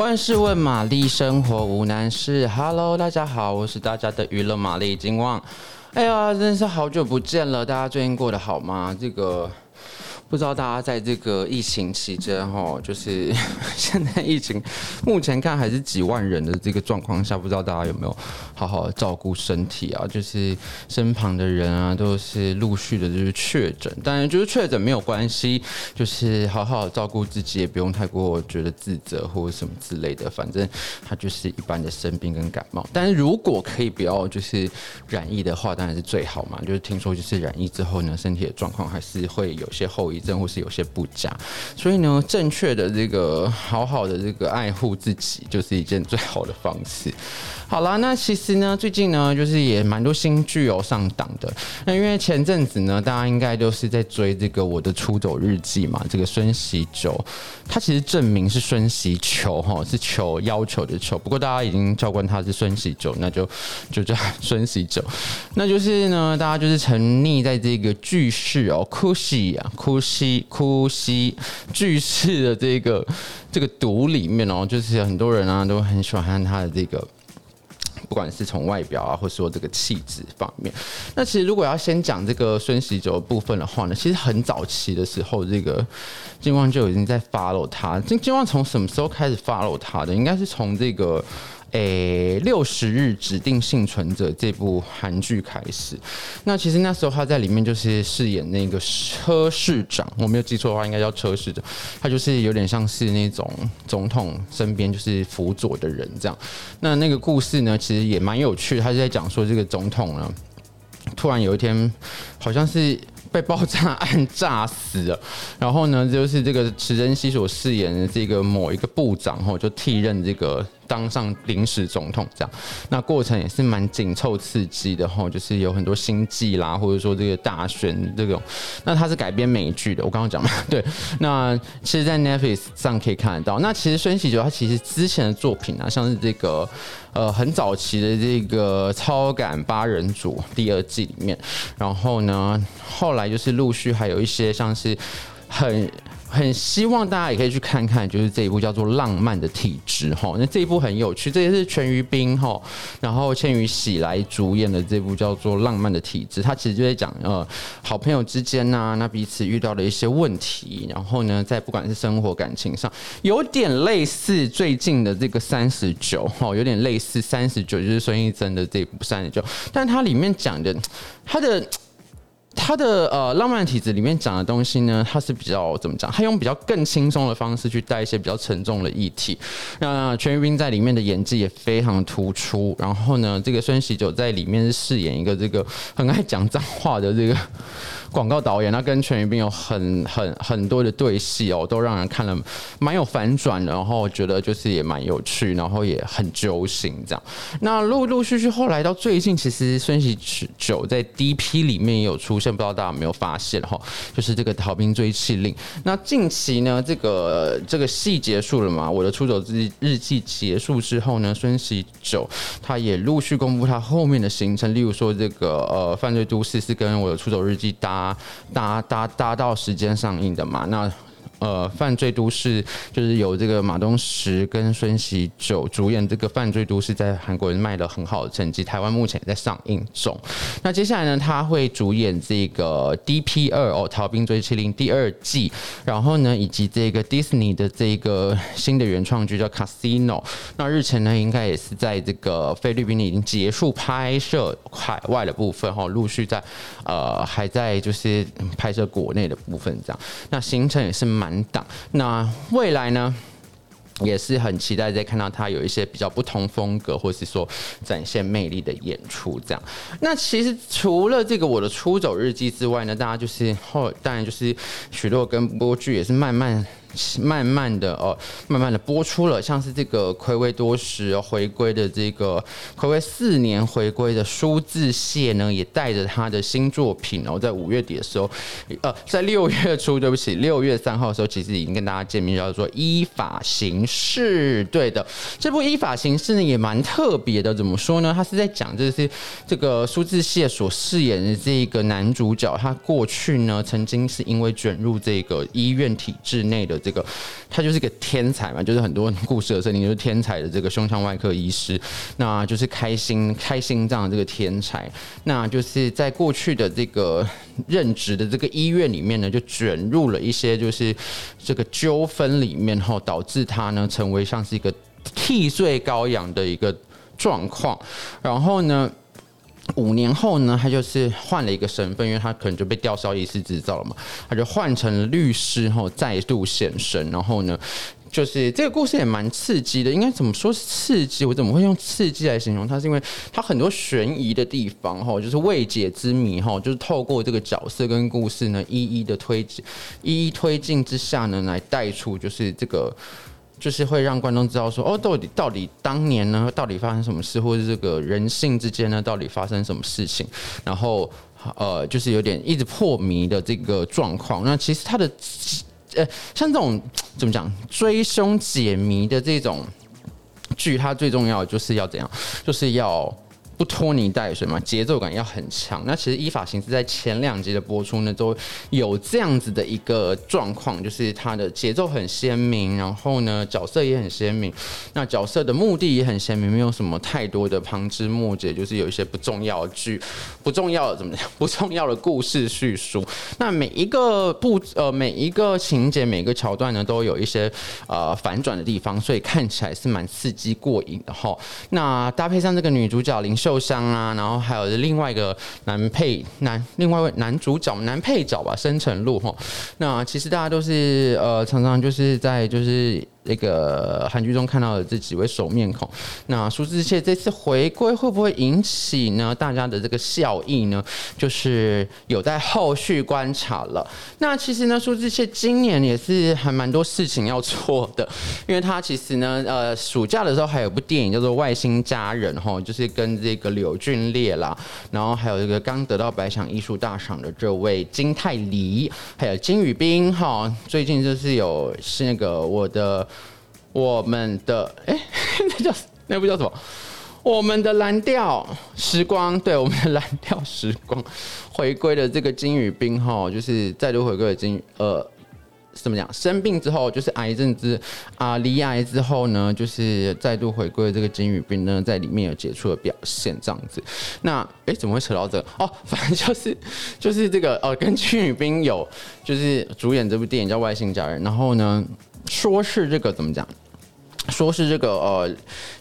万事问玛丽，生活无难事。Hello，大家好，我是大家的娱乐玛丽金旺。哎呀，真是好久不见了，大家最近过得好吗？这个。不知道大家在这个疫情期间，哈，就是 现在疫情目前看还是几万人的这个状况下，不知道大家有没有好好的照顾身体啊？就是身旁的人啊，都是陆续的就是确诊，当然就是确诊没有关系，就是好好的照顾自己，也不用太过觉得自责或者什么之类的，反正他就是一般的生病跟感冒。但是如果可以不要就是染疫的话，当然是最好嘛。就是听说就是染疫之后呢，身体的状况还是会有些后遗症。或是有些不佳，所以呢，正确的这个好好的这个爱护自己，就是一件最好的方式。好啦，那其实呢，最近呢，就是也蛮多新剧有上档的。那因为前阵子呢，大家应该都是在追这个《我的出走日记》嘛，这个孙喜久，他其实证明是孙喜球哈，是求要求的求。不过大家已经叫惯他是孙喜久，那就就叫孙喜久。那就是呢，大家就是沉溺在这个句式哦，哭戏啊，哭戏哭戏句式的这个这个毒里面哦，就是很多人啊都很喜欢看他的这个。不管是从外表啊，或者说这个气质方面，那其实如果要先讲这个孙喜九的部分的话呢，其实很早期的时候，这个金旺就已经在 follow 他。金金旺从什么时候开始 follow 他的？应该是从这个。诶，六十日指定幸存者这部韩剧开始，那其实那时候他在里面就是饰演那个车市长，我没有记错的话，应该叫车市长，他就是有点像是那种总统身边就是辅佐的人这样。那那个故事呢，其实也蛮有趣的，他就在讲说这个总统呢，突然有一天好像是。被爆炸案炸死了，然后呢，就是这个池珍熙所饰演的这个某一个部长吼，就替任这个当上临时总统这样，那过程也是蛮紧凑刺激的吼，就是有很多心计啦，或者说这个大选这种，那它是改编美剧的，我刚刚讲嘛，对，那其实，在 Netflix 上可以看得到。那其实孙锡久他其实之前的作品啊，像是这个呃很早期的这个超感八人组第二季里面，然后呢后。来就是陆续还有一些像是很很希望大家也可以去看看，就是这一部叫做《浪漫的体质》哈，那这一部很有趣，这也是全于彬哈，然后千与喜来主演的这部叫做《浪漫的体质》，它其实就在讲呃好朋友之间呐、那彼此遇到了一些问题，然后呢，在不管是生活感情上，有点类似最近的这个三十九哈，有点类似三十九，就是孙艺珍的这部三十九，但它里面讲的它的。他的呃浪漫体质里面讲的东西呢，他是比较怎么讲？他用比较更轻松的方式去带一些比较沉重的议题。那全宇彬在里面的演技也非常突出。然后呢，这个孙喜九在里面是饰演一个这个很爱讲脏话的这个。广告导演，那跟全宇彬有很很很多的对戏哦，都让人看了蛮有反转，然后觉得就是也蛮有趣，然后也很揪心这样。那陆陆续续后来到最近，其实孙喜九在 DP 里面也有出现，不知道大家有没有发现哈？就是这个逃兵追缉令。那近期呢，这个这个戏结束了嘛？我的出走日日记结束之后呢，孙喜九他也陆续公布他后面的行程，例如说这个呃犯罪都市是跟我的出走日记搭。搭搭搭到时间上映的嘛？那。呃，犯罪都市就是有这个马东石跟孙锡九主演，这个犯罪都市在韩国人卖了很好的成绩，台湾目前也在上映中。那接下来呢，他会主演这个 DP 二哦，逃兵追缉令第二季，然后呢，以及这个 Disney 的这个新的原创剧叫 Casino。那日前呢，应该也是在这个菲律宾已经结束拍摄海外的部分哈，陆续在呃还在就是拍摄国内的部分这样。那行程也是蛮。档，那未来呢，也是很期待在看到他有一些比较不同风格，或是说展现魅力的演出。这样，那其实除了这个我的出走日记之外呢，大家就是后当然就是许多跟播剧也是慢慢。慢慢的哦，慢慢的播出了，像是这个暌违多时回归的这个暌违四年回归的苏志燮呢，也带着他的新作品哦，在五月底的时候，呃，在六月初，对不起，六月三号的时候，其实已经跟大家见面，叫做《依法行事》。对的，这部《依法行事》呢也蛮特别的，怎么说呢？他是在讲这些这个苏志燮所饰演的这个男主角，他过去呢曾经是因为卷入这个医院体制内的。这个，他就是个天才嘛，就是很多故事的设定就是天才的这个胸腔外科医师，那就是开心开心脏的这个天才，那就是在过去的这个任职的这个医院里面呢，就卷入了一些就是这个纠纷里面后，导致他呢成为像是一个替罪羔羊的一个状况，然后呢。五年后呢，他就是换了一个身份，因为他可能就被吊销医师执照了嘛，他就换成了律师后再度现身。然后呢，就是这个故事也蛮刺激的，应该怎么说是刺激？我怎么会用刺激来形容它？是因为它很多悬疑的地方哈，就是未解之谜哈，就是透过这个角色跟故事呢，一一的推进，一一推进之下呢，来带出就是这个。就是会让观众知道说，哦，到底到底当年呢，到底发生什么事，或者这个人性之间呢，到底发生什么事情？然后，呃，就是有点一直破迷的这个状况。那其实他的，呃，像这种怎么讲，追凶解谜的这种剧，它最重要就是要怎样，就是要。不拖泥带水嘛，节奏感要很强。那其实依法行事在前两集的播出呢，都有这样子的一个状况，就是它的节奏很鲜明，然后呢角色也很鲜明，那角色的目的也很鲜明，没有什么太多的旁枝末节，就是有一些不重要的剧、不重要的怎么讲、不重要的故事叙述。那每一个部呃每一个情节、每个桥段呢，都有一些呃反转的地方，所以看起来是蛮刺激过瘾的哈。那搭配上这个女主角林秀。受伤啊，然后还有另外一个男配男，另外位男主角男配角吧，申成路哈。那其实大家都是呃，常常就是在就是。那个韩剧中看到的这几位熟面孔，那苏志燮这次回归会不会引起呢大家的这个效益呢？就是有待后续观察了。那其实呢，苏志燮今年也是还蛮多事情要做的，因为他其实呢，呃，暑假的时候还有部电影叫做《外星家人》哈，就是跟这个柳俊烈啦，然后还有这个刚得到百想艺术大赏的这位金泰梨，还有金宇彬哈，最近就是有是那个我的。我们的哎，那叫那部叫什么？我们的蓝调时光，对，我们的蓝调时光回归的这个金宇彬哈，就是再度回归的金呃，怎么讲？生病之后就是癌症之啊，离癌之后呢，就是再度回归这个金宇彬呢，在里面有杰出的表现这样子。那哎，怎么会扯到这个？哦，反正就是就是这个呃，跟金宇彬有就是主演这部电影叫《外星家人》，然后呢，说是这个怎么讲？说是这个呃，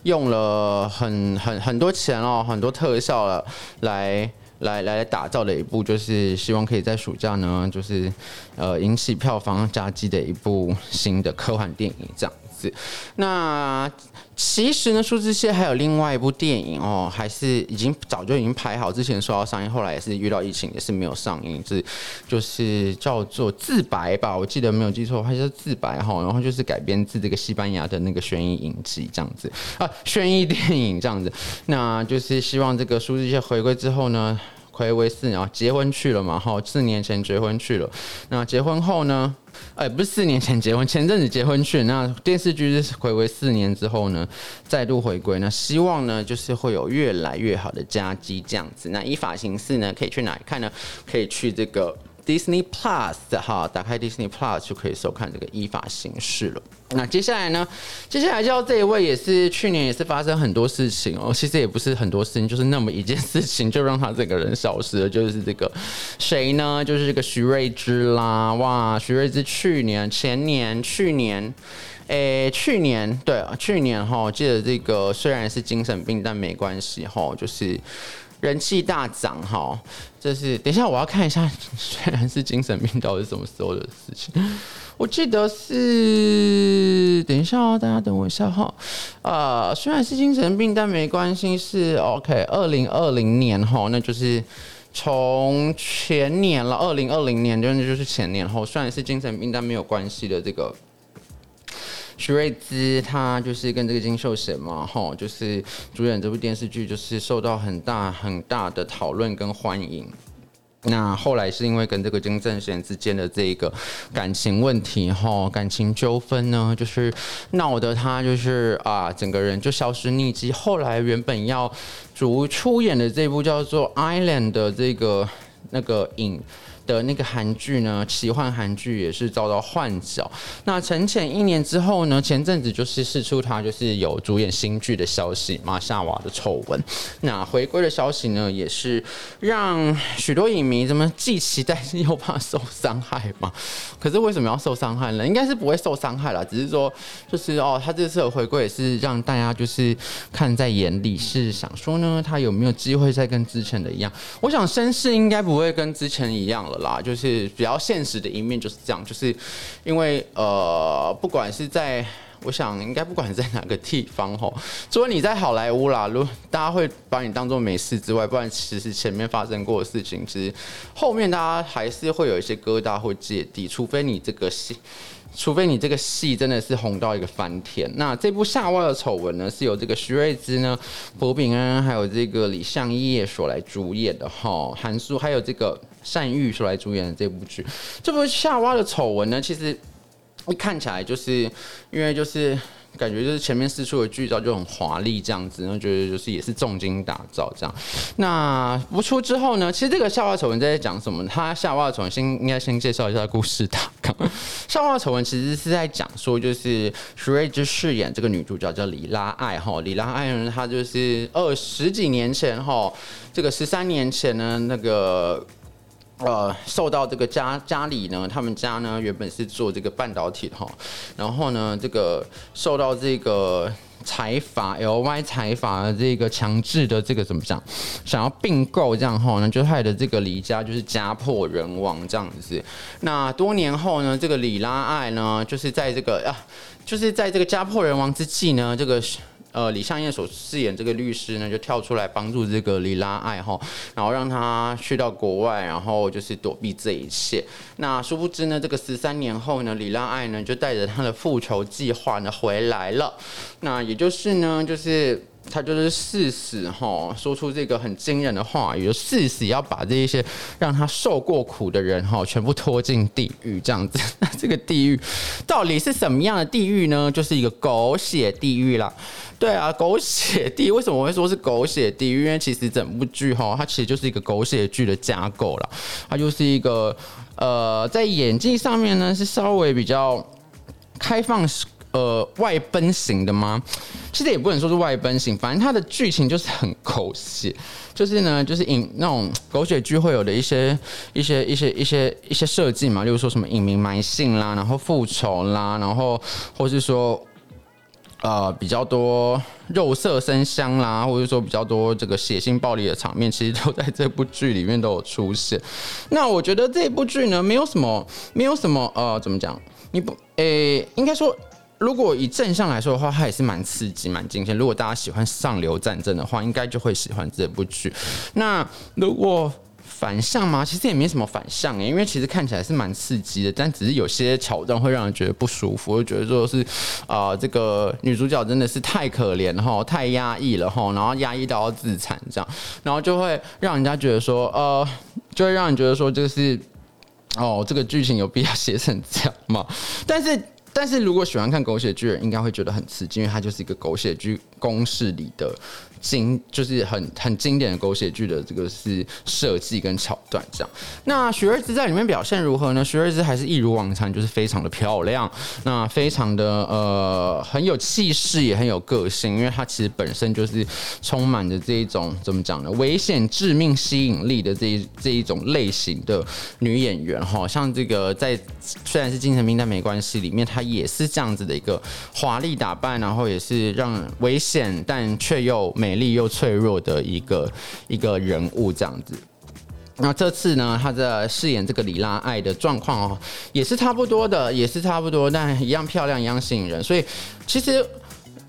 用了很很很多钱哦，很多特效了，来来来打造的一部，就是希望可以在暑假呢，就是呃引起票房佳绩的一部新的科幻电影这样子。那其实呢，苏志燮还有另外一部电影哦，还是已经早就已经拍好，之前说要上映，后来也是遇到疫情，也是没有上映。是就是叫做《自白》吧，我记得没有记错，它叫《自白》哈，然后就是改编自这个西班牙的那个悬疑影集这样子啊，悬疑电影这样子。那就是希望这个苏志燮回归之后呢，回归四年啊，结婚去了嘛，哈，四年前结婚去了。那结婚后呢？哎，不是四年前结婚，前阵子结婚去。那电视剧是回归四年之后呢，再度回归。那希望呢，就是会有越来越好的佳绩这样子。那依法行事呢，可以去哪里看呢？可以去这个。Disney Plus 哈，打开 Disney Plus 就可以收看这个依法行事了。那接下来呢？接下来叫这一位也是去年也是发生很多事情哦。其实也不是很多事情，就是那么一件事情就让他这个人消失了。就是这个谁呢？就是这个徐睿知啦。哇，徐睿知去年、前年、去年，诶，去年对，去年哈，记得这个虽然是精神病，但没关系哈，就是。人气大涨哈，这是等一下我要看一下，虽然是精神病，到底是什么时候的事情？我记得是等一下哦，大家等我一下哈。呃，虽然是精神病，但没关系，是 OK。二零二零年哈，那就是从前年了，二零二零年就就是前年后，虽然是精神病，但没有关系的这个。徐睿知他就是跟这个金秀贤嘛，哈，就是主演这部电视剧，就是受到很大很大的讨论跟欢迎。那后来是因为跟这个金正贤之间的这个感情问题，哈，感情纠纷呢，就是闹得他就是啊，整个人就消失匿迹。后来原本要主出演的这部叫做《Island》的这个那个影。的那个韩剧呢，奇幻韩剧也是遭到换角。那沉潜一年之后呢，前阵子就是释出他就是有主演新剧的消息嘛，夏娃的丑闻。那回归的消息呢，也是让许多影迷怎么既期待又怕受伤害嘛？可是为什么要受伤害呢？应该是不会受伤害啦，只是说就是哦，他这次的回归也是让大家就是看在眼里，是想说呢，他有没有机会再跟之前的一样？我想身世应该不会跟之前一样了啦，就是比较现实的一面就是这样，就是因为呃，不管是在。我想应该不管在哪个地方吼，除了你在好莱坞啦，如大家会把你当做没事之外，不然其实前面发生过的事情，其实后面大家还是会有一些疙瘩或芥蒂，除非你这个戏，除非你这个戏真的是红到一个翻天。那这部《夏娃的丑闻》呢，是由这个徐睿知呢、朴炳恩还有这个李相业所来主演的哈，韩素还有这个单玉所来主演的这部剧。这部《夏娃的丑闻》呢，其实。一看起来就是，因为就是感觉就是前面四出的剧照就很华丽这样子，然后觉得就是也是重金打造这样。那播出之后呢，其实这个《夏娃丑闻》在讲什么？他《夏娃丑闻》先应该先介绍一下故事大纲。《夏娃丑闻》其实是在讲说，就是徐睿知饰演这个女主角叫李拉爱哈，李拉爱呢，她就是二十几年前哈，这个十三年前呢那个。呃，受到这个家家里呢，他们家呢原本是做这个半导体的哈，然后呢，这个受到这个财阀 LY 财阀的这个强制的这个怎么讲，想要并购这样哈，那就害得这个李家就是家破人亡这样子。那多年后呢，这个李拉爱呢，就是在这个啊，就是在这个家破人亡之际呢，这个。呃，李相业所饰演这个律师呢，就跳出来帮助这个李拉爱哈，然后让他去到国外，然后就是躲避这一切。那殊不知呢，这个十三年后呢，李拉爱呢就带着他的复仇计划呢回来了。那也就是呢，就是。他就是誓死哈，说出这个很惊人的话语，就誓死要把这一些让他受过苦的人哈，全部拖进地狱这样子。那 这个地狱到底是什么样的地狱呢？就是一个狗血地狱啦。对啊，狗血地狱为什么会说是狗血地狱？因为其实整部剧哈，它其实就是一个狗血剧的架构啦。它就是一个呃，在演技上面呢是稍微比较开放式。呃，外奔型的吗？其实也不能说是外奔型，反正它的剧情就是很狗血，就是呢，就是引那种狗血剧会有的一些一些一些一些一些设计嘛，例如说什么隐名埋姓啦，然后复仇啦，然后或是说呃比较多肉色生香啦，或者说比较多这个血腥暴力的场面，其实都在这部剧里面都有出现。那我觉得这部剧呢，没有什么，没有什么呃，怎么讲？你不，诶、应该说。如果以正向来说的话，它也是蛮刺激、蛮惊险。如果大家喜欢上流战争的话，应该就会喜欢这部剧。那如果反向吗？其实也没什么反向诶，因为其实看起来是蛮刺激的，但只是有些桥段会让人觉得不舒服，会觉得说是啊、这个女主角真的是太可怜哈，太压抑了哈，然后压抑到要自残这样，然后就会让人家觉得说，呃，就会让人觉得说，就是哦，这个剧情有必要写成这样吗？但是。但是如果喜欢看狗血剧人，应该会觉得很刺激，因为它就是一个狗血剧公式里的。经就是很很经典的狗血剧的这个是设计跟桥段这样。那徐睿知在里面表现如何呢？徐睿知还是一如往常，就是非常的漂亮，那非常的呃很有气势，也很有个性，因为她其实本身就是充满着这一种怎么讲呢？危险、致命吸引力的这一这一种类型的女演员哈。像这个在虽然是精神病，但没关系里面，她也是这样子的一个华丽打扮，然后也是让危险但却又美。丽又脆弱的一个一个人物，这样子。那这次呢，他在饰演这个李拉爱的状况哦，也是差不多的，也是差不多，但一样漂亮，一样吸引人。所以，其实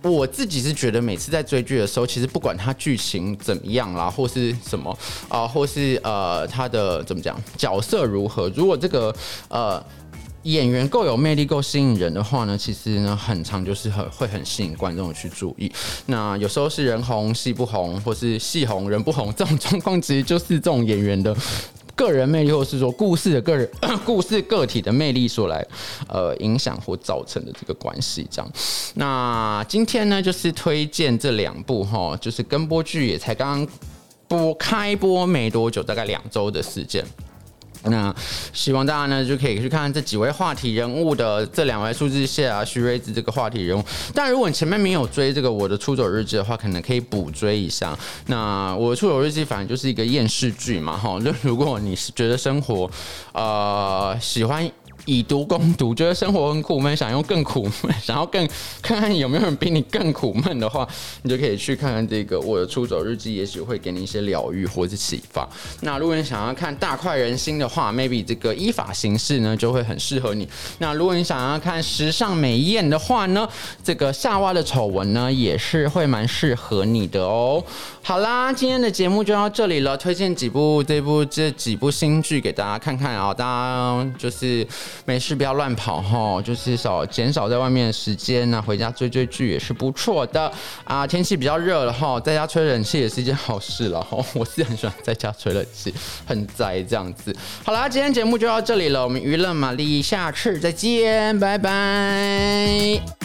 我自己是觉得，每次在追剧的时候，其实不管它剧情怎么样啦，或是什么啊、或是呃，他的怎么讲，角色如何，如果这个呃。演员够有魅力、够吸引人的话呢，其实呢，很常就是很会很吸引观众去注意。那有时候是人红戏不红，或是戏红人不红，这种 状况其实就是这种演员的个人魅力，或是说故事的个人 故事个体的魅力所来呃影响或造成的这个关系。这样，那今天呢，就是推荐这两部哈，就是跟播剧也才刚刚播开播没多久，大概两周的时间。那希望大家呢就可以去看这几位话题人物的这两位数字系啊、徐瑞子这个话题人物。但如果你前面没有追这个我的出走日记的话，可能可以补追一下。那我的出走日记反正就是一个厌世剧嘛，哈。就如果你是觉得生活，呃，喜欢。以毒攻毒，觉得生活很苦闷，想用更苦闷，想要更看看有没有人比你更苦闷的话，你就可以去看看这个我的出走日记，也许会给你一些疗愈或者启发。那如果你想要看大快人心的话，maybe 这个依法行事呢就会很适合你。那如果你想要看时尚美艳的话呢，这个夏娃的丑闻呢也是会蛮适合你的哦。好啦，今天的节目就到这里了，推荐几部这部这几部新剧给大家看看啊，大家就是。没事，不要乱跑哈，就是少减少在外面的时间呢，回家追追剧也是不错的啊。天气比较热了哈，在家吹冷气也是一件好事了哈。我是很喜欢在家吹冷气，很宅这样子。好啦，今天节目就到这里了，我们娱乐玛丽下次再见，拜拜。